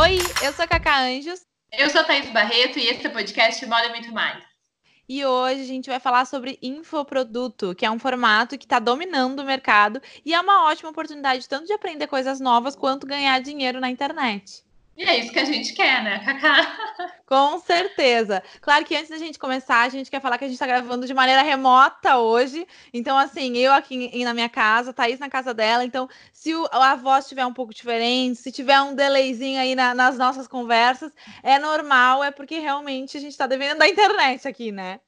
Oi, eu sou a Cacá Anjos. Eu sou a Thaís Barreto e esse é o podcast Moda Muito Mais. E hoje a gente vai falar sobre infoproduto, que é um formato que está dominando o mercado e é uma ótima oportunidade tanto de aprender coisas novas quanto ganhar dinheiro na internet. E é isso que a gente quer, né, Cacá? Com certeza. Claro que antes da gente começar, a gente quer falar que a gente está gravando de maneira remota hoje. Então, assim, eu aqui na minha casa, Thaís na casa dela. Então, se a voz estiver um pouco diferente, se tiver um delayzinho aí na, nas nossas conversas, é normal, é porque realmente a gente está devendo da internet aqui, né?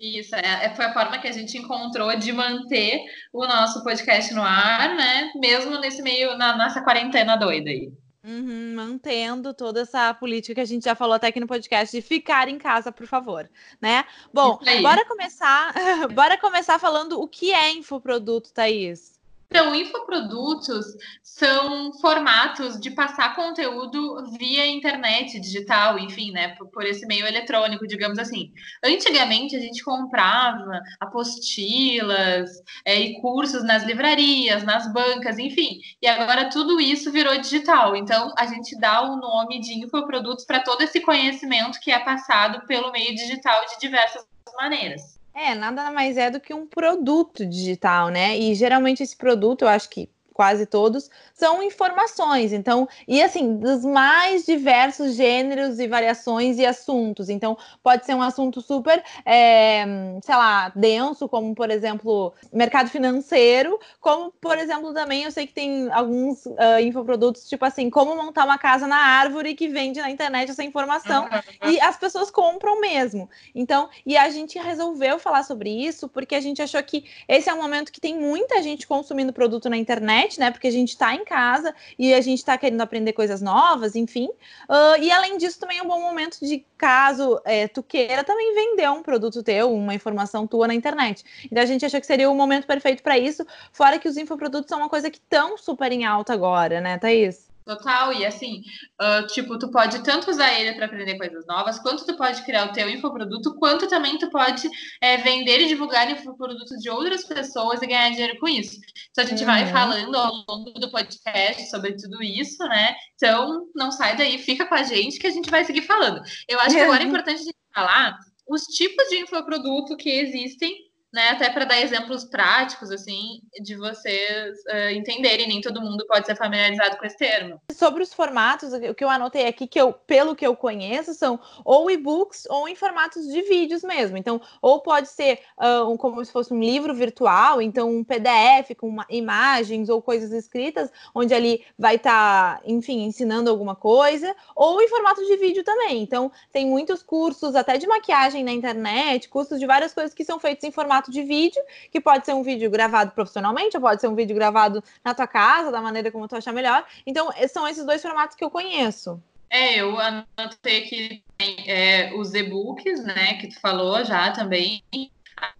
Isso, é, é, foi a forma que a gente encontrou de manter o nosso podcast no ar, né? Mesmo nesse meio, na nossa quarentena doida aí. Uhum, mantendo toda essa política que a gente já falou até aqui no podcast de ficar em casa, por favor, né? Bom, bora começar, bora começar falando o que é infoproduto, Thaís. Então, infoprodutos são formatos de passar conteúdo via internet, digital, enfim, né, por, esse meio eletrônico, digamos assim. Antigamente a gente comprava apostilas é, e cursos nas livrarias, nas bancas, enfim, e agora tudo isso virou digital. Então a gente dá o nome de infoprodutos para todo esse conhecimento que é passado pelo meio digital de diversas maneiras. É, nada mais é do que um produto digital, né? E geralmente esse produto, eu acho que quase todos, são informações. Então, e assim, dos mais diversos gêneros e variações e assuntos. Então, pode ser um assunto super, é, sei lá, denso, como, por exemplo, mercado financeiro, como, por exemplo, também eu sei que tem alguns uh, infoprodutos, tipo assim, como montar uma casa na árvore que vende na internet essa informação e as pessoas compram mesmo. Então, e a gente resolveu falar sobre isso porque a gente achou que esse é um momento que tem muita gente consumindo produto na internet internet, né? Porque a gente está em casa e a gente está querendo aprender coisas novas, enfim. Uh, e além disso, também é um bom momento de caso é, tu queira também vender um produto teu, uma informação tua na internet. Então a gente achou que seria o momento perfeito para isso, fora que os infoprodutos são uma coisa que estão super em alta agora, né, Thaís? Total, e assim, uh, tipo, tu pode tanto usar ele para aprender coisas novas, quanto tu pode criar o teu infoproduto, quanto também tu pode é, vender e divulgar infoprodutos de outras pessoas e ganhar dinheiro com isso. Então a gente uhum. vai falando ao longo do podcast sobre tudo isso, né? Então não sai daí, fica com a gente que a gente vai seguir falando. Eu acho que agora é importante a gente falar os tipos de infoproduto que existem né, até para dar exemplos práticos, assim, de vocês uh, entenderem, nem todo mundo pode ser familiarizado com esse termo. Sobre os formatos, o que eu anotei aqui, que eu, pelo que eu conheço, são ou e-books ou em formatos de vídeos mesmo. Então, ou pode ser uh, um, como se fosse um livro virtual, então um PDF com uma, imagens ou coisas escritas, onde ali vai estar, tá, enfim, ensinando alguma coisa, ou em formato de vídeo também. Então, tem muitos cursos, até de maquiagem na internet, cursos de várias coisas que são feitos em formato formato de vídeo, que pode ser um vídeo gravado profissionalmente, ou pode ser um vídeo gravado na tua casa, da maneira como tu achar melhor. Então, são esses dois formatos que eu conheço. É, eu anotei aqui é, os e-books, né, que tu falou já também,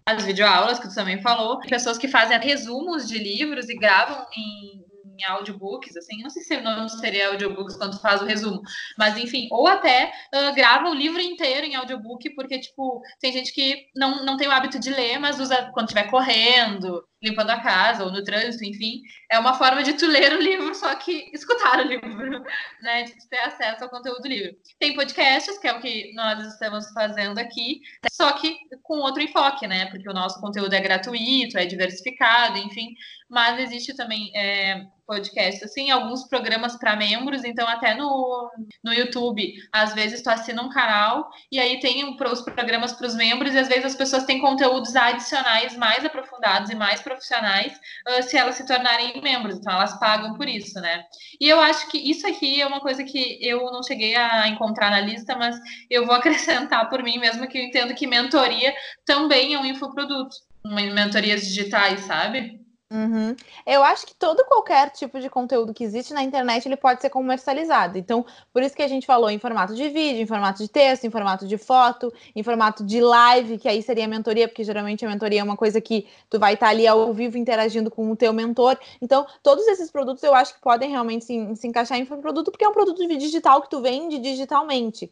as videoaulas que tu também falou, pessoas que fazem resumos de livros e gravam em em audiobooks, assim, não sei se o nome seria audiobooks quando faz o resumo, mas enfim, ou até uh, grava o livro inteiro em audiobook, porque, tipo, tem gente que não, não tem o hábito de ler, mas usa quando estiver correndo, limpando a casa ou no trânsito, enfim, é uma forma de tu ler o livro, só que escutar o livro, né, de ter acesso ao conteúdo do livro. Tem podcasts, que é o que nós estamos fazendo aqui, só que com outro enfoque, né, porque o nosso conteúdo é gratuito, é diversificado, enfim, mas existe também é, podcast, assim, alguns programas para membros, então até no, no YouTube, às vezes tu assina um canal e aí tem os programas para os membros e às vezes as pessoas têm conteúdos adicionais mais aprofundados e mais profissionais uh, se elas se tornarem membros, então elas pagam por isso, né? E eu acho que isso aqui é uma coisa que eu não cheguei a encontrar na lista, mas eu vou acrescentar por mim mesmo que eu entendo que mentoria também é um infoproduto, mentorias digitais, sabe? Uhum. Eu acho que todo qualquer tipo de conteúdo que existe na internet ele pode ser comercializado. Então, por isso que a gente falou em formato de vídeo, em formato de texto, em formato de foto, em formato de live, que aí seria a mentoria, porque geralmente a mentoria é uma coisa que tu vai estar ali ao vivo interagindo com o teu mentor. Então, todos esses produtos eu acho que podem realmente se, se encaixar em produto, porque é um produto digital que tu vende digitalmente.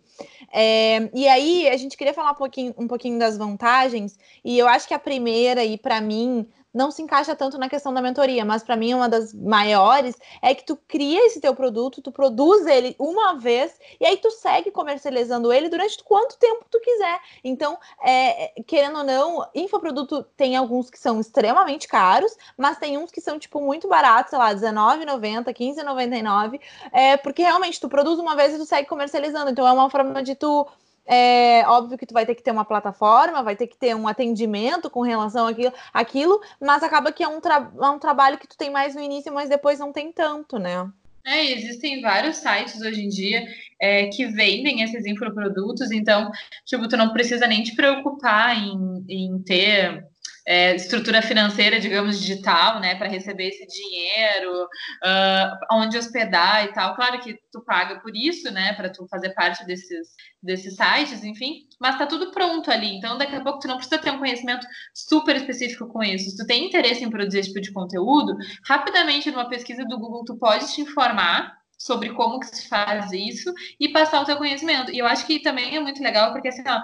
É, e aí a gente queria falar um pouquinho, um pouquinho das vantagens, e eu acho que a primeira, e para mim, não se encaixa tanto na questão da mentoria, mas para mim uma das maiores é que tu cria esse teu produto, tu produz ele uma vez e aí tu segue comercializando ele durante quanto tempo tu quiser. Então, é, querendo ou não, infoproduto tem alguns que são extremamente caros, mas tem uns que são tipo muito baratos, sei lá, R$19,90, R$15,99, é, porque realmente tu produz uma vez e tu segue comercializando. Então é uma forma de tu é óbvio que tu vai ter que ter uma plataforma, vai ter que ter um atendimento com relação àquilo, àquilo mas acaba que é um, tra é um trabalho que tu tem mais no início, mas depois não tem tanto, né? É, existem vários sites hoje em dia é, que vendem esses infoprodutos, então, tipo, tu não precisa nem te preocupar em, em ter é, estrutura financeira, digamos, digital, né, para receber esse dinheiro, uh, onde hospedar e tal. Claro que tu paga por isso, né, para tu fazer parte desses, desses sites, enfim, mas tá tudo pronto ali. Então, daqui a pouco tu não precisa ter um conhecimento super específico com isso. Se tu tem interesse em produzir esse tipo de conteúdo, rapidamente numa pesquisa do Google tu pode te informar sobre como que se faz isso e passar o teu conhecimento. E eu acho que também é muito legal, porque assim, ó,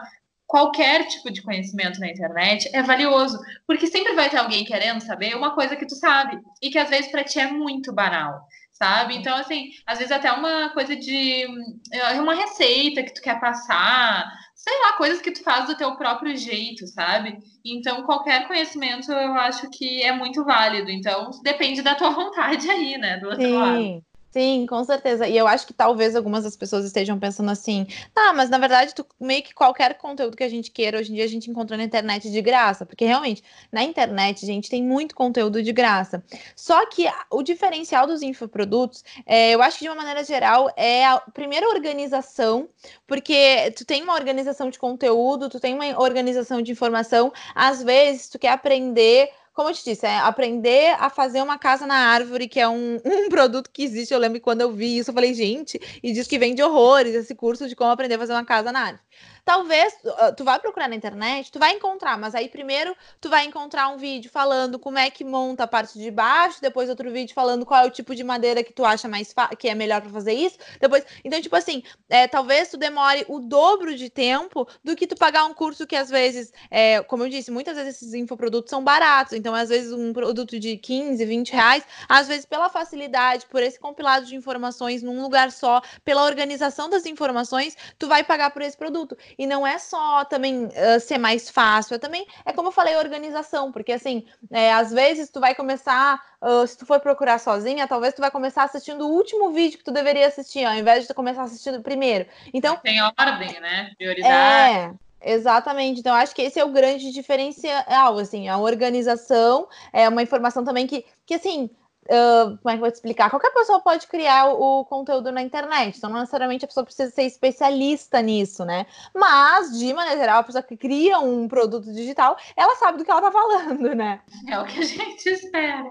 qualquer tipo de conhecimento na internet é valioso, porque sempre vai ter alguém querendo saber uma coisa que tu sabe e que às vezes para ti é muito banal, sabe? Então assim, às vezes até uma coisa de é uma receita que tu quer passar, sei lá, coisas que tu faz do teu próprio jeito, sabe? Então qualquer conhecimento eu acho que é muito válido. Então depende da tua vontade aí, né, do outro Sim. lado. Sim, com certeza. E eu acho que talvez algumas das pessoas estejam pensando assim, tá, mas na verdade, tu, meio que qualquer conteúdo que a gente queira, hoje em dia a gente encontra na internet de graça, porque realmente, na internet, gente, tem muito conteúdo de graça. Só que o diferencial dos infoprodutos, é, eu acho que de uma maneira geral, é a primeira organização, porque tu tem uma organização de conteúdo, tu tem uma organização de informação, às vezes tu quer aprender como eu te disse, é aprender a fazer uma casa na árvore, que é um, um produto que existe. Eu lembro quando eu vi isso, eu falei, gente, e diz que vende horrores esse curso de como aprender a fazer uma casa na árvore. Talvez uh, tu vai procurar na internet, tu vai encontrar, mas aí primeiro tu vai encontrar um vídeo falando como é que monta a parte de baixo, depois outro vídeo falando qual é o tipo de madeira que tu acha mais que é melhor para fazer isso. Depois, então tipo assim, é, talvez tu demore o dobro de tempo do que tu pagar um curso que às vezes, é, como eu disse, muitas vezes esses infoprodutos são baratos, então às vezes um produto de 15, 20 reais, às vezes pela facilidade, por esse compilado de informações num lugar só, pela organização das informações, tu vai pagar por esse produto. E não é só também uh, ser mais fácil, é também, é como eu falei, organização, porque assim, é, às vezes tu vai começar, uh, se tu for procurar sozinha, talvez tu vai começar assistindo o último vídeo que tu deveria assistir, ao invés de tu começar assistindo o primeiro. Então. Tem ordem, né? Prioridade. É. Exatamente, então acho que esse é o grande diferencial, assim, a organização é uma informação também que, que assim, Uh, como é que eu vou te explicar? Qualquer pessoa pode criar o, o, conteúdo na internet, então não necessariamente a pessoa precisa ser especialista nisso, né? Mas, de maneira geral, a pessoa que cria um produto digital, ela sabe do que ela tá falando, né? É o que a gente espera.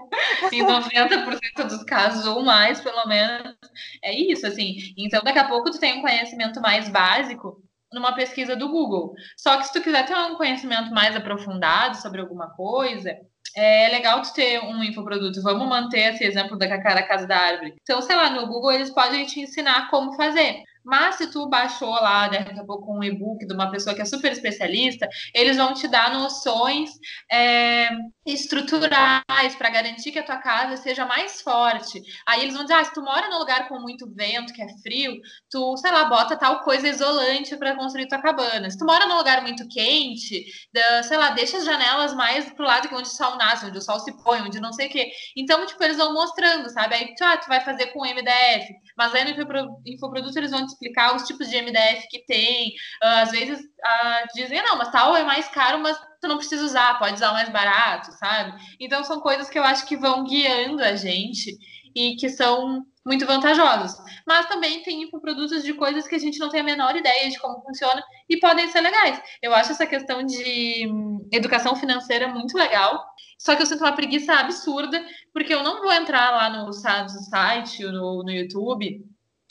Em 90% dos casos, ou mais, pelo menos, é isso, assim. Então, daqui a pouco tu tem um conhecimento mais básico numa pesquisa do Google. Só que se tu quiser ter um conhecimento mais aprofundado sobre alguma coisa, é legal tu ter um infoproduto. Vamos manter esse exemplo da cara casa da árvore. Então, sei lá, no Google eles podem te ensinar como fazer. Mas se tu baixou lá, daqui a pouco, um e-book de uma pessoa que é super especialista, eles vão te dar noções é, estruturais para garantir que a tua casa seja mais forte. Aí eles vão dizer, ah, se tu mora num lugar com muito vento, que é frio, tu, sei lá, bota tal coisa isolante para construir tua cabana. Se tu mora num lugar muito quente, sei lá, deixa as janelas mais pro lado que onde o sol nasce, onde o sol se põe, onde não sei o quê. Então, tipo, eles vão mostrando, sabe? Aí, tu, ah, tu vai fazer com MDF, mas aí no infoproduto eles vão te explicar os tipos de MDF que tem. Uh, às vezes uh, dizem, não, mas tal é mais caro, mas tu não precisa usar, pode usar mais barato, sabe? Então são coisas que eu acho que vão guiando a gente e que são muito vantajosas. Mas também tem infoprodutos de coisas que a gente não tem a menor ideia de como funciona e podem ser legais. Eu acho essa questão de hum, educação financeira muito legal. Só que eu sinto uma preguiça absurda, porque eu não vou entrar lá no, no site, no, no YouTube,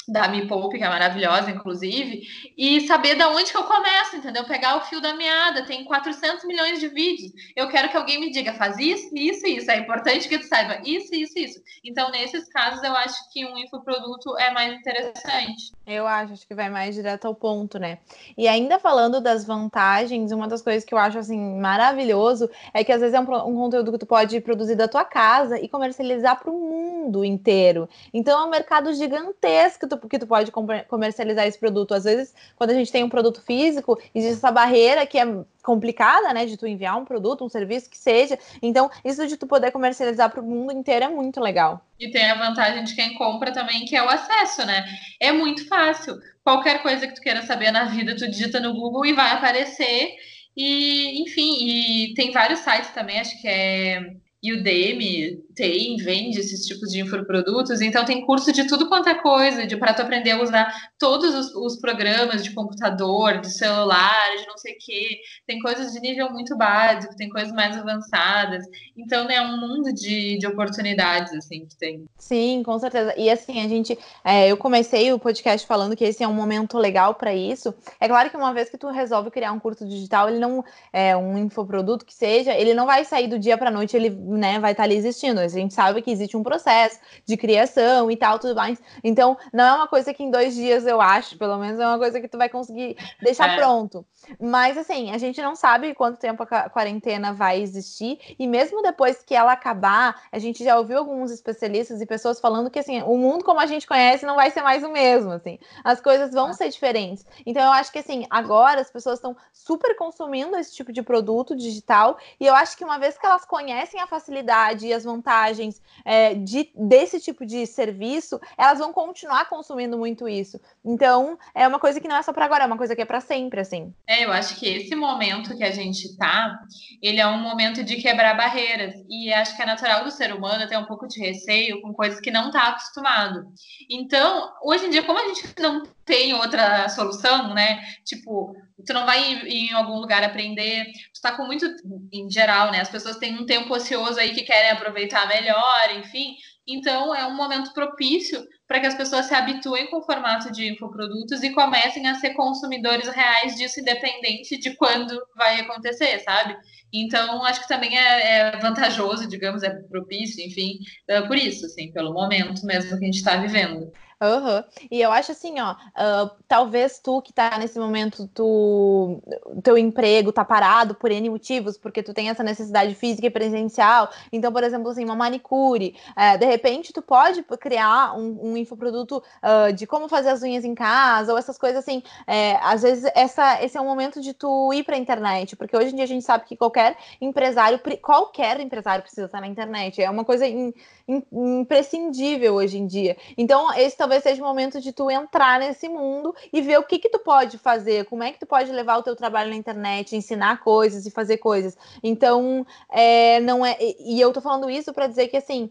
da Me Poupe, que é maravilhosa, inclusive, e saber da onde que eu começo, entendeu? Pegar o fio da meada, tem 400 milhões de vídeos. Eu quero que alguém me diga, faz isso, isso, isso. É importante que tu saiba isso, isso, isso. Então, nesses casos, eu acho que um infoproduto é mais interessante. Eu acho, acho que vai mais direto ao ponto, né? E ainda falando das vantagens, uma das coisas que eu acho, assim, maravilhoso é que às vezes é um, um conteúdo que tu pode produzir da tua casa e comercializar para o mundo inteiro. Então, é um mercado gigantesco tu, que tu pode comercializar esse produto. Às vezes, quando a gente tem um produto físico, existe essa barreira que é complicada, né, de tu enviar um produto, um serviço que seja. Então, isso de tu poder comercializar para o mundo inteiro é muito legal. E tem a vantagem de quem compra também, que é o acesso, né? É muito fácil. Qualquer coisa que tu queira saber na vida, tu digita no Google e vai aparecer. E, enfim, e tem vários sites também, acho que é Udemy tem, vende esses tipos de infoprodutos, então tem curso de tudo quanto é coisa, de para tu aprender a usar todos os, os, programas de computador, de celular, de não sei o quê. Tem coisas de nível muito básico, tem coisas mais avançadas. Então, né, é um mundo de, de oportunidades, assim, que tem. Sim, com certeza. E assim, a gente, é, eu comecei o podcast falando que esse é um momento legal para isso. É claro que uma vez que tu resolve criar um curso digital, ele não é um infoproduto que seja, ele não vai sair do dia para noite, ele né, vai estar tá ali existindo. A gente sabe que existe um processo de criação e tal, tudo mais. Então, não é uma coisa que em dois dias eu acho, pelo menos é uma coisa que tu vai conseguir deixar é. pronto. Mas assim, a gente não sabe quanto tempo a quarentena vai existir, e mesmo depois que ela acabar, a gente já ouviu alguns especialistas e pessoas falando que assim, o mundo como a gente conhece não vai ser mais o mesmo, assim. As coisas vão ser diferentes. Então eu acho que assim, agora as pessoas estão super consumindo esse tipo de produto digital, e eu acho que uma vez que elas conhecem a facilidade e as vantagens é, de, desse tipo de serviço, elas vão continuar consumindo muito isso. Então, é uma coisa que não é só para agora, é uma coisa que é para sempre, assim. É, eu acho que esse momento que a gente tá, ele é um momento de quebrar barreiras. E acho que é natural do ser humano ter um pouco de receio com coisas que não tá acostumado. Então, hoje em dia, como a gente não tem outra solução, né? Tipo, tu não vai em algum lugar aprender, tu tá com muito, em geral, né? As pessoas têm um tempo ocioso aí que querem aproveitar melhor, enfim. Então, é um momento propício para que as pessoas se habituem com o formato de infoprodutos e comecem a ser consumidores reais disso, independente de quando vai acontecer, sabe? Então, acho que também é, é vantajoso, digamos, é propício, enfim, é por isso, assim, pelo momento mesmo que a gente está vivendo. Uhum. E eu acho assim, ó, uh, talvez tu que tá nesse momento, tu, teu emprego tá parado por N motivos, porque tu tem essa necessidade física e presencial. Então, por exemplo, assim, uma manicure, uh, de repente tu pode criar um, um infoproduto uh, de como fazer as unhas em casa, ou essas coisas assim. É, às vezes, essa, esse é o momento de tu ir pra internet, porque hoje em dia a gente sabe que qualquer empresário, qualquer empresário precisa estar na internet. É uma coisa in, in, imprescindível hoje em dia. Então, esse talvez seja o momento de tu entrar nesse mundo e ver o que que tu pode fazer, como é que tu pode levar o teu trabalho na internet, ensinar coisas e fazer coisas. Então, é, não é. E eu tô falando isso para dizer que assim,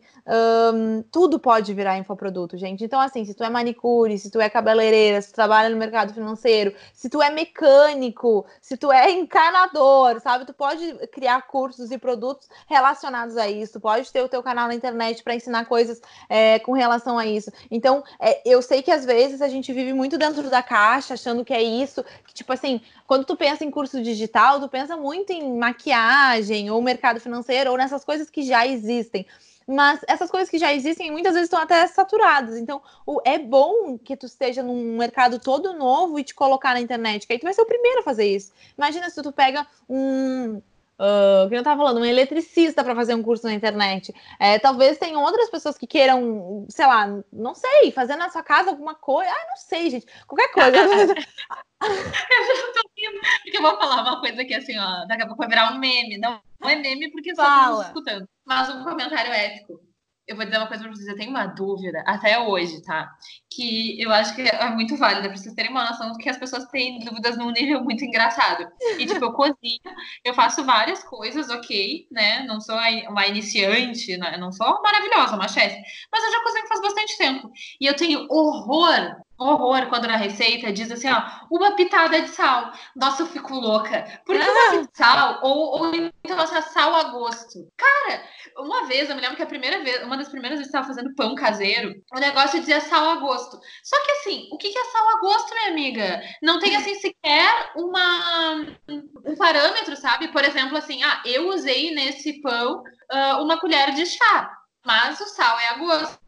tudo pode virar infoproduto, gente. Então, assim, se tu é manicure, se tu é cabeleireira, se tu trabalha no mercado financeiro, se tu é mecânico, se tu é encanador, sabe? Tu pode criar cursos e produtos relacionados a isso, tu pode ter o teu canal na internet para ensinar coisas é, com relação a isso. Então, é, eu sei que às vezes a gente vive muito dentro da caixa, achando que é isso, que tipo assim, quando tu pensa em curso digital, tu pensa muito em maquiagem ou mercado financeiro ou nessas coisas que já existem. Mas essas coisas que já existem muitas vezes estão até saturadas. Então, o, é bom que tu esteja num mercado todo novo e te colocar na internet, que aí tu vai ser o primeiro a fazer isso. Imagina se tu pega um Uh, que eu estava falando, um eletricista para fazer um curso na internet. É, talvez tenham outras pessoas que queiram, sei lá, não sei, fazer na sua casa alguma coisa. Ah, não sei, gente. Qualquer coisa. eu tô rindo, porque eu vou falar uma coisa que assim, ó, daqui a pouco vai virar um meme. Não, não é meme porque só estamos escutando. Mas um comentário ético eu vou dizer uma coisa pra vocês, eu tenho uma dúvida, até hoje, tá? Que eu acho que é muito válida, pra vocês terem uma noção do que as pessoas têm dúvidas num nível muito engraçado. E, tipo, eu cozinho, eu faço várias coisas, ok, né? Não sou uma iniciante, né? não sou maravilhosa, uma chefe, mas eu já cozinho faz bastante tempo. E eu tenho horror horror quando na receita diz assim, ó, uma pitada de sal. Nossa, eu fico louca. Por que ah. uma pitada de sal? Ou, ou então, assim, sal a gosto. Cara, uma vez, eu me lembro que a primeira vez, uma das primeiras vezes que eu estava fazendo pão caseiro, o negócio dizia sal a gosto. Só que assim, o que é sal a gosto, minha amiga? Não tem assim sequer uma, um parâmetro, sabe? Por exemplo, assim, ah, eu usei nesse pão uh, uma colher de chá, mas o sal é a gosto.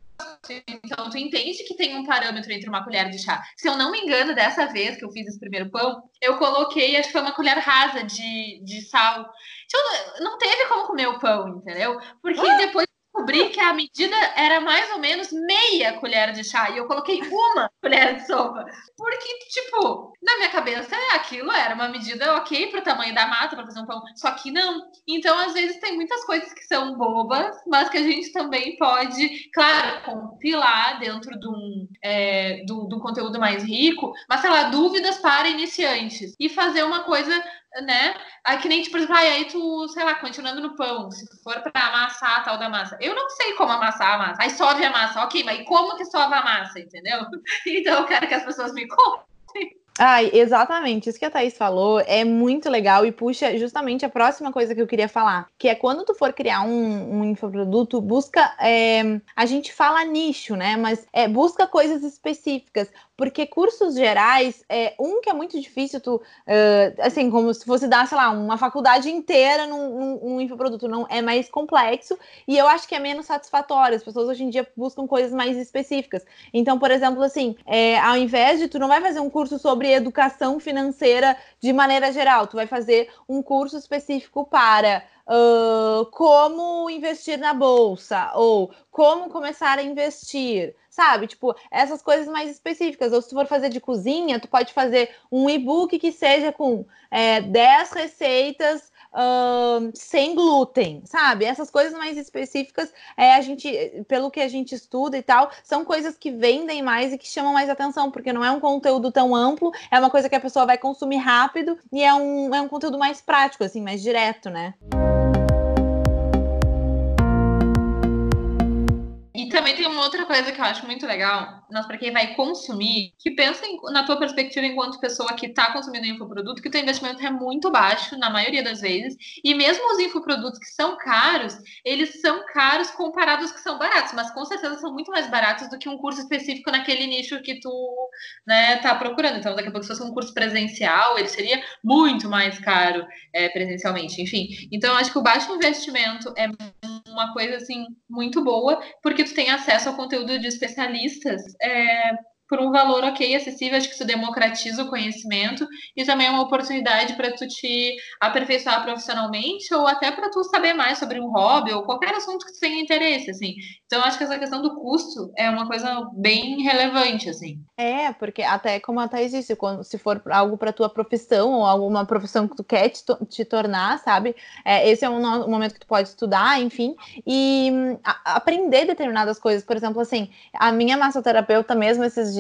Então, tu entende que tem um parâmetro entre uma colher de chá. Se eu não me engano, dessa vez que eu fiz esse primeiro pão, eu coloquei, acho que foi uma colher rasa de, de sal. Então, não teve como comer o pão, entendeu? Porque ah. depois descobri que a medida era mais ou menos meia colher de chá e eu coloquei uma colher de sopa. Porque, tipo, na minha cabeça aquilo era uma medida ok para o tamanho da massa para fazer um pão, só que não. Então, às vezes, tem muitas coisas que são bobas, mas que a gente também pode, claro, compilar dentro de um, é, do, do conteúdo mais rico, mas, sei lá, dúvidas para iniciantes e fazer uma coisa né? Aí que nem, tipo, exemplo, aí tu, sei lá, continuando no pão, se for para amassar a tal da massa. Eu não sei como amassar a massa. Aí sove a massa, ok, mas como que sova a massa, entendeu? Então eu quero que as pessoas me contem. Ai, exatamente. Isso que a Thaís falou é muito legal e puxa justamente a próxima coisa que eu queria falar, que é quando tu for criar um, um infoproduto, busca. É, a gente fala nicho, né? Mas é, busca coisas específicas porque cursos gerais, é, um que é muito difícil tu, uh, assim, como se fosse dar, sei lá, uma faculdade inteira num, num, num, infoproduto, não é mais complexo e eu acho que é menos satisfatório. As pessoas hoje em dia buscam coisas mais específicas. Então, por exemplo, assim, é, ao invés de tu não vai fazer um curso sobre educação financeira de maneira geral, tu vai fazer um curso específico para uh, como investir na bolsa ou como começar a investir, sabe? Tipo, essas coisas mais específicas. Ou se tu for fazer de cozinha, tu pode fazer um e-book que seja com é, 10 receitas sem glúten, sabe? Essas coisas mais específicas, é, a gente, pelo que a gente estuda e tal, são coisas que vendem mais e que chamam mais atenção, porque não é um conteúdo tão amplo, é uma coisa que a pessoa vai consumir rápido e é um, é um conteúdo mais prático, assim, mais direto, né? E também tem uma outra coisa que eu acho muito legal, nós para quem vai consumir, que pensa em, na tua perspectiva enquanto pessoa que está consumindo infoproduto, que o teu investimento é muito baixo na maioria das vezes, e mesmo os infoprodutos que são caros, eles são caros comparados aos que são baratos, mas com certeza são muito mais baratos do que um curso específico naquele nicho que tu, né, tá procurando. Então, daqui a pouco se fosse um curso presencial, ele seria muito mais caro é, presencialmente. Enfim, então acho que o baixo investimento é uma coisa assim muito boa, porque tu tem acesso ao conteúdo de especialistas é, por um valor ok, acessível, acho que isso democratiza o conhecimento e também é uma oportunidade para tu te aperfeiçoar profissionalmente ou até para tu saber mais sobre um hobby ou qualquer assunto que tu tenha interesse, assim. Então, acho que essa questão do custo é uma coisa bem relevante, assim. É, porque até como a Thais disse, quando, se for algo para tua profissão ou alguma profissão que tu quer te, te tornar, sabe? É, esse é um, um, momento que tu pode estudar, enfim, e a, aprender determinadas coisas. Por exemplo, assim, a minha massoterapeuta mesmo esses dias,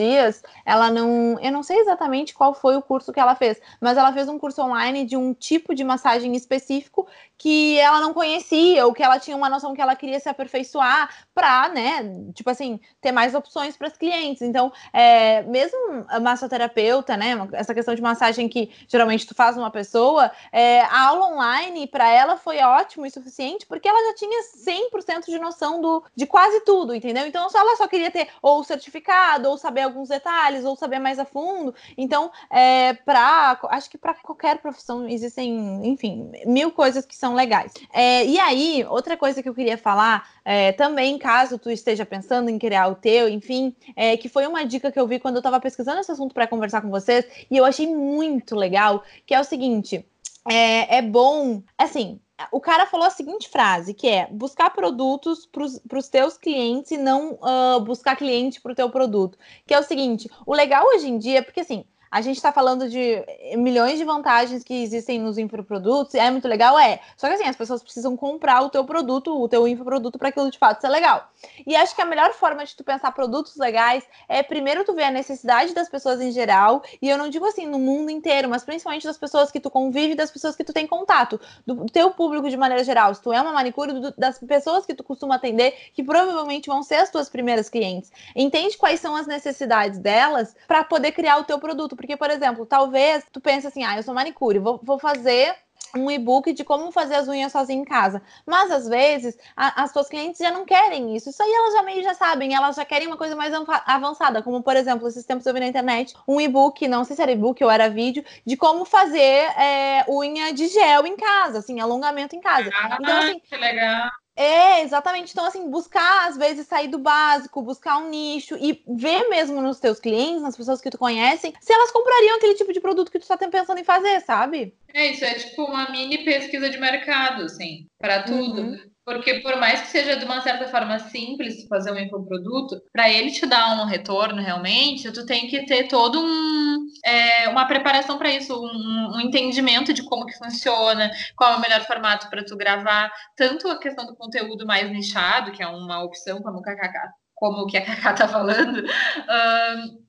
ela não. Eu não sei exatamente qual foi o curso que ela fez, mas ela fez um curso online de um tipo de massagem específico que ela não conhecia, ou que ela tinha uma noção que ela queria se aperfeiçoar para, né, tipo assim, ter mais opções para os clientes. Então, é, mesmo a massoterapeuta, né, essa questão de massagem que geralmente tu faz uma pessoa, é, a aula online para ela foi ótimo e suficiente porque ela já tinha 100% de noção do, de quase tudo, entendeu? Então, ela só queria ter ou certificado, ou saber alguns detalhes, ou saber mais a fundo. Então, é, para acho que para qualquer profissão existem, enfim, mil coisas que são legais. É, e aí, outra coisa que eu queria falar é, também, caso tu esteja pensando em criar o teu, enfim, é, que foi uma dica que eu vi quando eu estava pesquisando esse assunto para conversar com vocês, e eu achei muito legal, que é o seguinte: é, é bom, assim, o cara falou a seguinte frase, que é buscar produtos para os teus clientes e não uh, buscar cliente para o teu produto. Que é o seguinte, o legal hoje em dia, porque assim, a gente está falando de milhões de vantagens que existem nos infoprodutos, é muito legal, é. Só que assim, as pessoas precisam comprar o teu produto, o teu infoproduto para aquilo de fato ser legal. E acho que a melhor forma de tu pensar produtos legais é primeiro tu ver a necessidade das pessoas em geral, e eu não digo assim no mundo inteiro, mas principalmente das pessoas que tu convive, das pessoas que tu tem contato, do teu público de maneira geral. Se tu é uma manicure, do, das pessoas que tu costuma atender, que provavelmente vão ser as tuas primeiras clientes. Entende quais são as necessidades delas para poder criar o teu produto porque, por exemplo, talvez tu pense assim, ah, eu sou manicure, vou, vou fazer um e-book de como fazer as unhas sozinha em casa. Mas às vezes a, as suas clientes já não querem isso. Isso aí elas já meio já sabem, elas já querem uma coisa mais avançada, como por exemplo, esses tempos eu vi na internet um e-book, não sei se era e-book ou era vídeo, de como fazer é, unha de gel em casa, assim, alongamento em casa. Ah, então, assim, que legal. É, exatamente. Então, assim, buscar, às vezes, sair do básico, buscar um nicho e ver mesmo nos teus clientes, nas pessoas que tu conhecem, se elas comprariam aquele tipo de produto que tu tá pensando em fazer, sabe? É, isso é tipo uma mini pesquisa de mercado, assim, para tudo. Uhum. Porque por mais que seja de uma certa forma simples fazer um infoproduto, para ele te dar um retorno realmente, tu tem que ter todo um é, uma preparação para isso, um, um, entendimento de como que funciona, qual é o melhor formato para tu gravar, tanto a questão do conteúdo mais nichado, que é uma opção como o KKK como o que a Cacá está falando,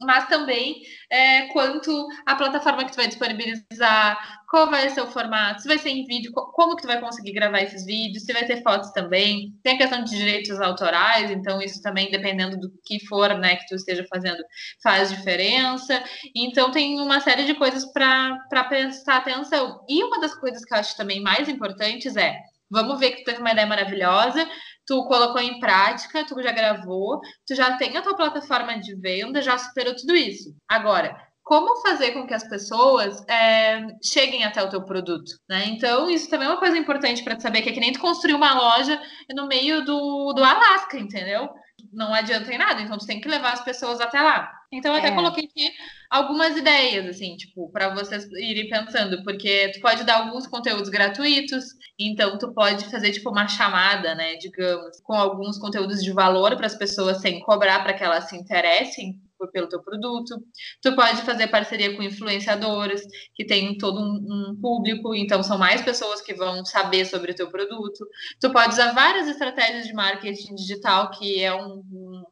mas também é, quanto a plataforma que tu vai disponibilizar, qual vai ser o formato, se vai ser em vídeo, como que tu vai conseguir gravar esses vídeos, se vai ter fotos também, tem a questão de direitos autorais, então isso também, dependendo do que for, né, que tu esteja fazendo, faz diferença, então tem uma série de coisas para prestar atenção, e uma das coisas que eu acho também mais importantes é, vamos ver que tu teve uma ideia maravilhosa, tu colocou em prática, tu já gravou, tu já tem a tua plataforma de venda, já superou tudo isso. Agora, como fazer com que as pessoas é, cheguem até o teu produto, né? Então, isso também é uma coisa importante para saber, que é que nem tu construir uma loja no meio do, do Alasca, entendeu? Não adianta em nada, então tu tem que levar as pessoas até lá. Então, eu até é. coloquei aqui algumas ideias, assim, tipo, para vocês irem pensando, porque tu pode dar alguns conteúdos gratuitos, então tu pode fazer, tipo, uma chamada, né, digamos, com alguns conteúdos de valor para as pessoas sem cobrar para que elas se interessem pelo teu produto. Tu pode fazer parceria com influenciadores que tem todo um, um, público, então são mais pessoas que vão saber sobre o teu produto. Tu pode usar várias estratégias de marketing digital, que é um, um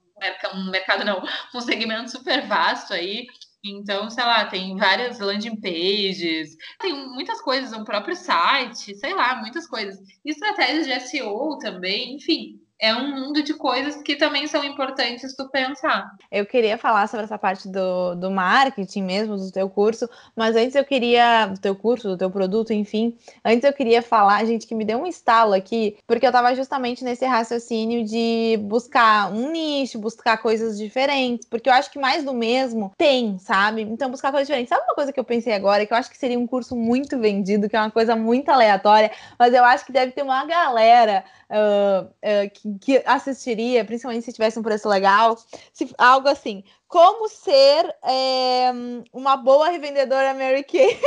um mercado não, um segmento super vasto aí. Então, sei lá, tem várias landing pages, tem muitas coisas, um próprio site, sei lá, muitas coisas. Estratégias de SEO também, enfim é um mundo de coisas que também são importantes tu pensar. Eu queria falar sobre essa parte do, do marketing mesmo, do teu curso, mas antes eu queria, do teu curso, do teu produto, enfim, antes eu queria falar, gente, que me deu um estalo aqui, porque eu tava justamente nesse raciocínio de buscar um nicho, buscar coisas diferentes, porque eu acho que mais do mesmo tem, sabe? Então, buscar coisas diferentes. Sabe uma coisa que eu pensei agora, que eu acho que seria um curso muito vendido, que é uma coisa muito aleatória, mas eu acho que deve ter uma galera uh, uh, que, que, assistiria, principalmente se tivesse um preço legal, se, algo assim. Como ser é, uma boa revendedora Mary Kay?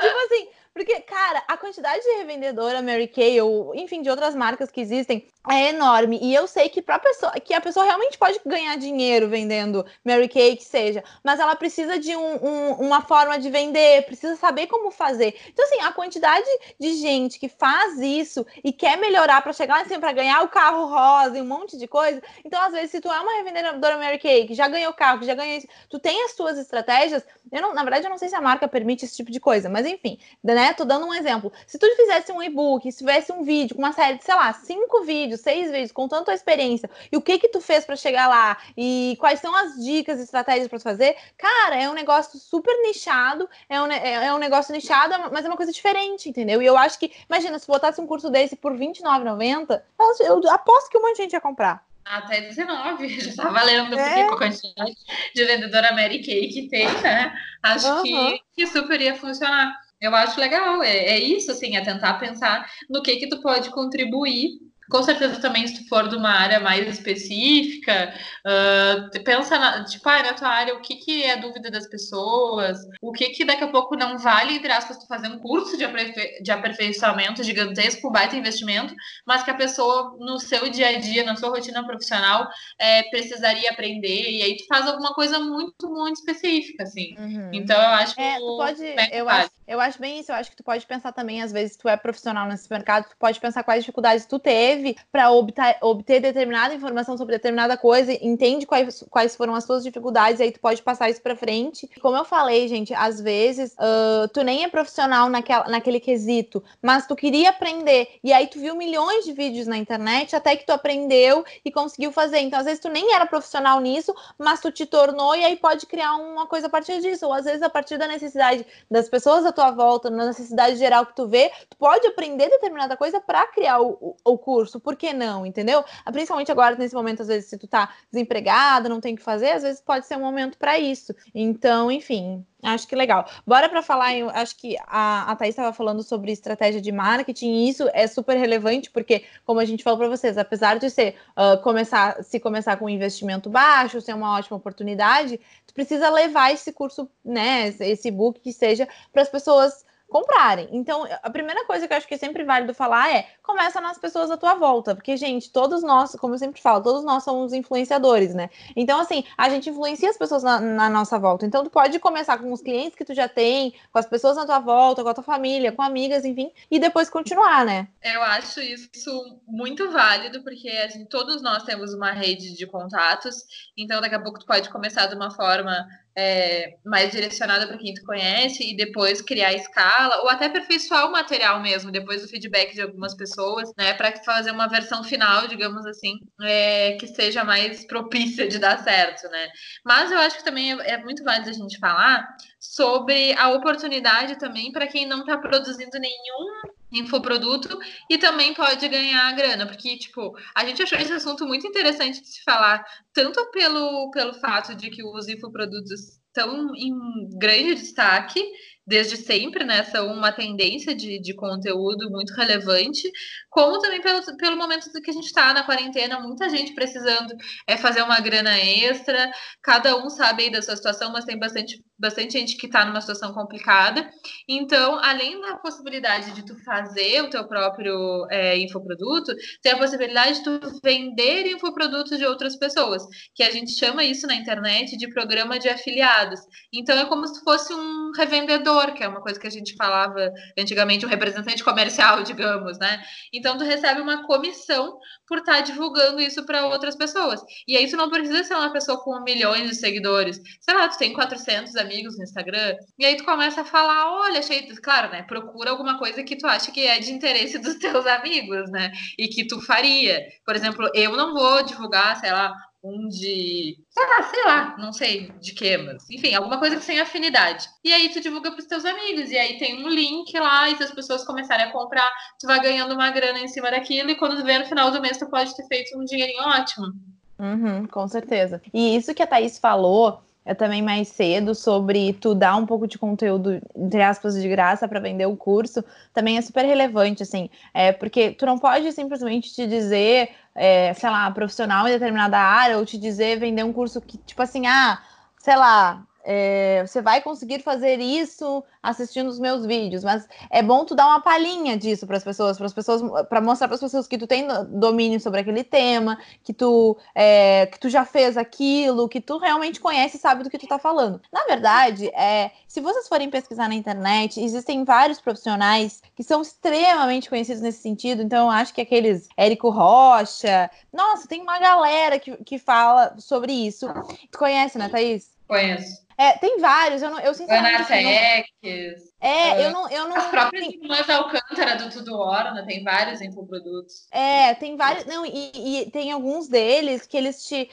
tipo assim, porque, cara, a quantidade de revendedora Mary Kay, ou enfim, de outras marcas que existem, é enorme. E eu sei que pra pessoa, que a pessoa realmente pode ganhar dinheiro vendendo Mary Kay, que seja, mas ela precisa de um, um, uma forma de vender, precisa saber como fazer. Então, assim, a quantidade de gente que faz isso e quer melhorar para chegar assim, para ganhar o carro rosa e um monte de coisa. Então, às vezes, se tu é uma revendedora Mary Kay, que já ganhou carro, que já ganhou isso, tu tem as tuas estratégias. Eu não, na verdade, eu não sei se a marca permite esse tipo de coisa, mas enfim, né? Tô dando um exemplo. Se tu fizesse um e-book, se tivesse um vídeo com uma série de, sei lá, cinco vídeos, seis vídeos, contando tua experiência e o que que tu fez para chegar lá e quais são as dicas e estratégias para fazer, cara, é um negócio super nichado, é um, é, é um negócio nichado, mas é uma coisa diferente, entendeu? E eu acho que, imagina, se botasse um curso desse por R$29,90, eu, eu aposto que um monte de gente ia comprar. Até 19, já tá valendo, é. porque com a quantidade de vendedora Mary Kay que tem, né? Acho uhum. que, que super ia funcionar. Eu acho legal, é, é isso, assim, é tentar pensar no que que tu pode contribuir Com certeza também, se tu for de uma área mais específica, uh, pensa, na, tipo, ah, na tua área, o que, que é dúvida das pessoas, o que que daqui a pouco não vale, entre aspas, tu fazer um curso de, aperfei de aperfeiçoamento gigantesco, baita investimento, mas que a pessoa, no seu dia a dia, na sua rotina profissional, é, precisaria aprender, e aí tu faz alguma coisa muito, muito específica, assim. Uhum. Então, eu acho é, tu pode, eu acho, eu acho bem isso, eu acho que tu pode pensar também, às vezes, tu é profissional nesse mercado, tu pode pensar quais dificuldades tu teve para obter, obter determinada informação sobre determinada coisa, entende quais, quais foram as tuas dificuldades, aí tu pode passar isso para frente. Como eu falei, gente, às vezes uh, tu nem é profissional naquela, naquele quesito, mas tu queria aprender, e aí tu viu milhões de vídeos na internet até que tu aprendeu e conseguiu fazer. Então, às vezes tu nem era profissional nisso, mas tu te tornou e aí pode criar uma coisa a partir disso, ou às vezes a partir da necessidade das pessoas à tua volta, na necessidade geral que tu vê, tu pode aprender determinada coisa para criar o, o, o, curso, por que não, entendeu? Principalmente agora, nesse momento, às vezes, se tu tá desempregado, não tem o que fazer, às vezes pode ser um momento para isso. Então, enfim, Acho que legal. Bora para falar, eu acho que a, a Thaís estava falando sobre estratégia de marketing, e isso é super relevante, porque, como a gente falou para vocês, apesar de ser uh, começar, se começar com um investimento baixo, ser uma ótima oportunidade, tu precisa levar esse curso, né, esse book que seja para as pessoas comprarem. Então, a primeira coisa que eu acho que é sempre válido falar é começa nas pessoas à tua volta, porque, gente, todos nós, como eu sempre falo, todos nós somos influenciadores, né? Então, assim, a gente influencia as pessoas na, na nossa volta. Então, tu pode começar com os clientes que tu já tem, com as pessoas na tua volta, com a tua família, com amigas, enfim, e depois continuar, né? Eu acho isso muito válido, porque gente, todos nós temos uma rede de contatos, então daqui a pouco tu pode começar de uma forma é, mais direcionada para quem tu conhece e depois criar escala ou até aperfeiçoar o material mesmo, depois do feedback de algumas pessoas, né, para fazer uma versão final, digamos assim, é, que seja mais propícia de dar certo, né. Mas eu acho que também é, é muito válido a gente falar sobre a oportunidade também para quem não está produzindo nenhum infoproduto e também pode ganhar grana, porque, tipo, a gente achou esse assunto muito interessante de se falar, tanto pelo, pelo fato de que os infoprodutos estão em grande destaque desde sempre, né? São uma tendência de, de conteúdo muito relevante, como também pelo, pelo momento que a gente está na quarentena, muita gente precisando é fazer uma grana extra, cada um sabe aí da sua situação, mas tem bastante, bastante gente que está numa situação complicada. Então, além da possibilidade de tu fazer o teu próprio é, infoproduto, tem a possibilidade de tu vender infoprodutos de outras pessoas, que a gente chama isso na internet de programa de afiliados. Então, é como se fosse um revendedor que é uma coisa que a gente falava antigamente, um representante comercial, digamos, né? Então, tu recebe uma comissão por estar tá divulgando isso para outras pessoas. E aí, tu não precisa ser uma pessoa com milhões de seguidores. Sei lá, tu tem 400 amigos no Instagram, e aí tu começa a falar, olha, achei... Claro, né? Procura alguma coisa que tu acha que é de interesse dos teus amigos, né? E que tu faria. Por exemplo, eu não vou divulgar, sei lá, um de, sei lá, sei lá, não sei de que, mas enfim, alguma coisa que tem afinidade. E aí tu divulga para os teus amigos, e aí tem um link lá, e se as pessoas começarem a comprar, tu vai ganhando uma grana em cima daquilo, e quando tu vê no final do mês, tu pode ter feito um dinheirinho ótimo. Uhum, com certeza. E isso que a Thaís falou é também mais cedo sobre tu dar um pouco de conteúdo, entre aspas, de graça para vender o curso, também é super relevante, assim, é, porque tu não pode simplesmente te dizer, é, sei lá, profissional em determinada área, ou te dizer vender um curso que, tipo assim, ah, sei lá, é, você vai conseguir fazer isso assistindo os meus vídeos, mas é bom tu dar uma palhinha disso para as pessoas, para as pessoas, para mostrar para as pessoas que tu tem domínio sobre aquele tema, que tu é, que tu já fez aquilo, que tu realmente conhece e sabe do que tu está falando. Na verdade, é, se vocês forem pesquisar na internet, existem vários profissionais que são extremamente conhecidos nesse sentido. Então, eu acho que aqueles Érico Rocha, nossa, tem uma galera que, que fala sobre isso. Tu conhece, né, Thaís? Conheço. É, tem vários, eu, não, eu sinceramente. Ana É, uh, eu não, eu não. As próprias tem... irmãs Alcântara do Tudo Orna, tem vários infoprodutos. É, tem vários. Não, e, e, tem alguns deles que eles te.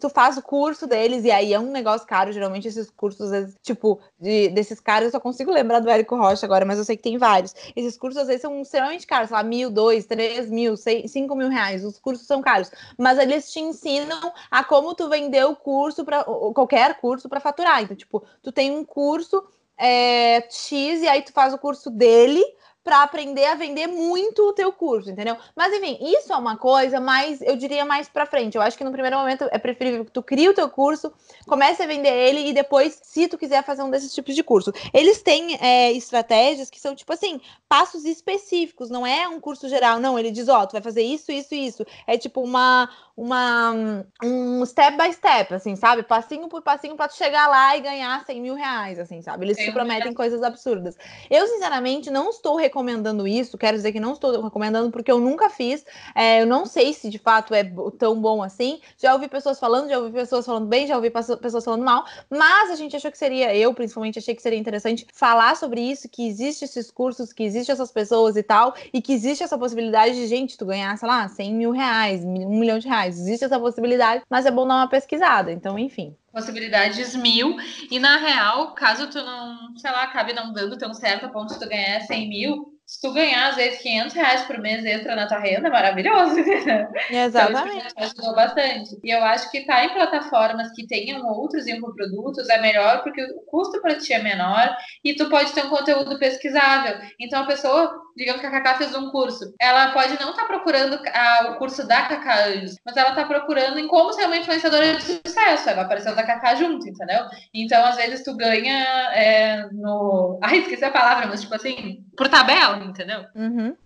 Tu faz o curso deles, e aí é um negócio caro. Geralmente, esses cursos, vezes, tipo, de, desses caras, eu só consigo lembrar do Érico Rocha agora, mas eu sei que tem vários. Esses cursos, às vezes, são extremamente caros, sei lá, mil, dois, três mil, seis, cinco mil reais. Os cursos são caros. Mas eles te ensinam a como tu vender o curso para qualquer curso para faturar. Então, tipo, tu tem um curso é, X e aí tu faz o curso dele para aprender a vender muito o teu curso, entendeu? Mas enfim, isso é uma coisa mais, eu diria mais para frente. Eu acho que no primeiro momento é preferível que tu crie o teu curso, comece a vender ele e depois, se tu quiser fazer um desses tipos de curso. Eles têm é, estratégias que são tipo assim, passos específicos, não é um curso geral, não. Ele diz, ó, oh, tu vai fazer isso, isso, isso. É tipo uma, uma, um step by step, assim, sabe? Passinho por passinho para tu chegar lá e ganhar 100 mil reais, assim, sabe? Eles te prometem coisas absurdas. Eu, sinceramente, não estou recomendando isso, quero dizer que não estou recomendando porque eu nunca fiz. É, eu não sei se de fato é tão bom assim. Já ouvi pessoas falando, já ouvi pessoas falando bem, já ouvi pessoas falando mal, mas a gente achou que seria, eu principalmente achei que seria interessante falar sobre isso, que existe esses cursos, que existe essas pessoas e tal, e que existe essa possibilidade de, gente, tu ganhar, sei lá, 100 mil reais, um milhão de reais. Existe essa possibilidade, mas é bom dar uma pesquisada. Então, enfim possibilidades mil, e na real, caso tu não, sei lá, acabe não dando tão certo a ponto de tu ganhar 100 mil, se tu ganhar, às vezes, 500 reais por mês extra na tua renda, é maravilhoso, entendeu? Exatamente. Então, ajudou bastante. E eu acho que tá em plataformas que tenham outros infoprodutos é melhor, porque o custo para ti é menor e tu pode ter um conteúdo pesquisável. Então, a pessoa, digamos que a Cacá fez um curso, ela pode não estar tá procurando a, o curso da Cacá antes, mas ela tá procurando em como ser uma influenciadora de sucesso. Vai aparecer o da Cacá junto, entendeu? Então, às vezes, tu ganha é, no. Ai, esqueci a palavra, mas tipo assim, por tabela entendeu? Uhum.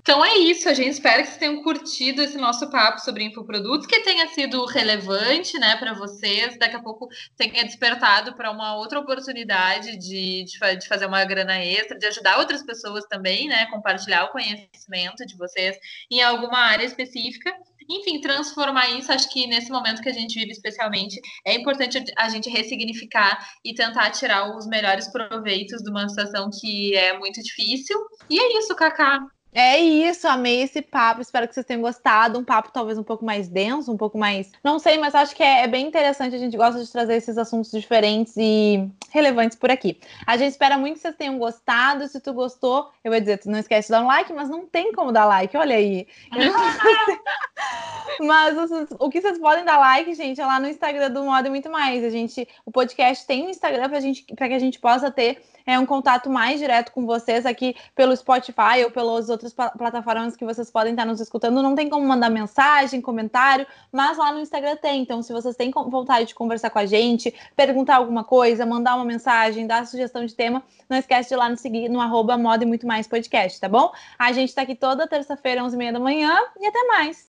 Então é isso, a gente espera que vocês tenham curtido esse nosso papo sobre infoprodutos, que tenha sido relevante, né, para vocês, daqui a pouco tenha despertado para uma outra oportunidade de, de, de, fazer uma grana extra, de ajudar outras pessoas também, né, compartilhar o conhecimento de vocês em alguma área específica enfim, transformar isso, acho que nesse momento que a gente vive especialmente, é importante a gente ressignificar e tentar tirar os melhores proveitos de uma situação que é muito difícil. E é isso, Cacá. É isso, amei esse papo. Espero que vocês tenham gostado. Um papo talvez um pouco mais denso, um pouco mais. Não sei, mas acho que é, é, bem interessante. A gente gosta de trazer esses assuntos diferentes e relevantes por aqui. A gente espera muito que vocês tenham gostado. Se tu gostou, eu vou dizer, tu não esquece de dar um like, mas não tem como dar like. Olha aí. mas o, que vocês podem dar like, gente, é lá no Instagram do Modo e muito mais. A gente, o podcast tem um Instagram para gente, para que a gente possa ter é um contato mais direto com vocês aqui pelo Spotify ou pelas outras plataformas que vocês podem estar nos escutando. Não tem como mandar mensagem, comentário, mas lá no Instagram tem. Então, se vocês têm vontade de conversar com a gente, perguntar alguma coisa, mandar uma mensagem, dar sugestão de tema, não esquece de ir lá nos seguir no arroba moda e muito mais podcast, tá bom? A gente tá aqui toda terça-feira, 11h30 da manhã, e até mais!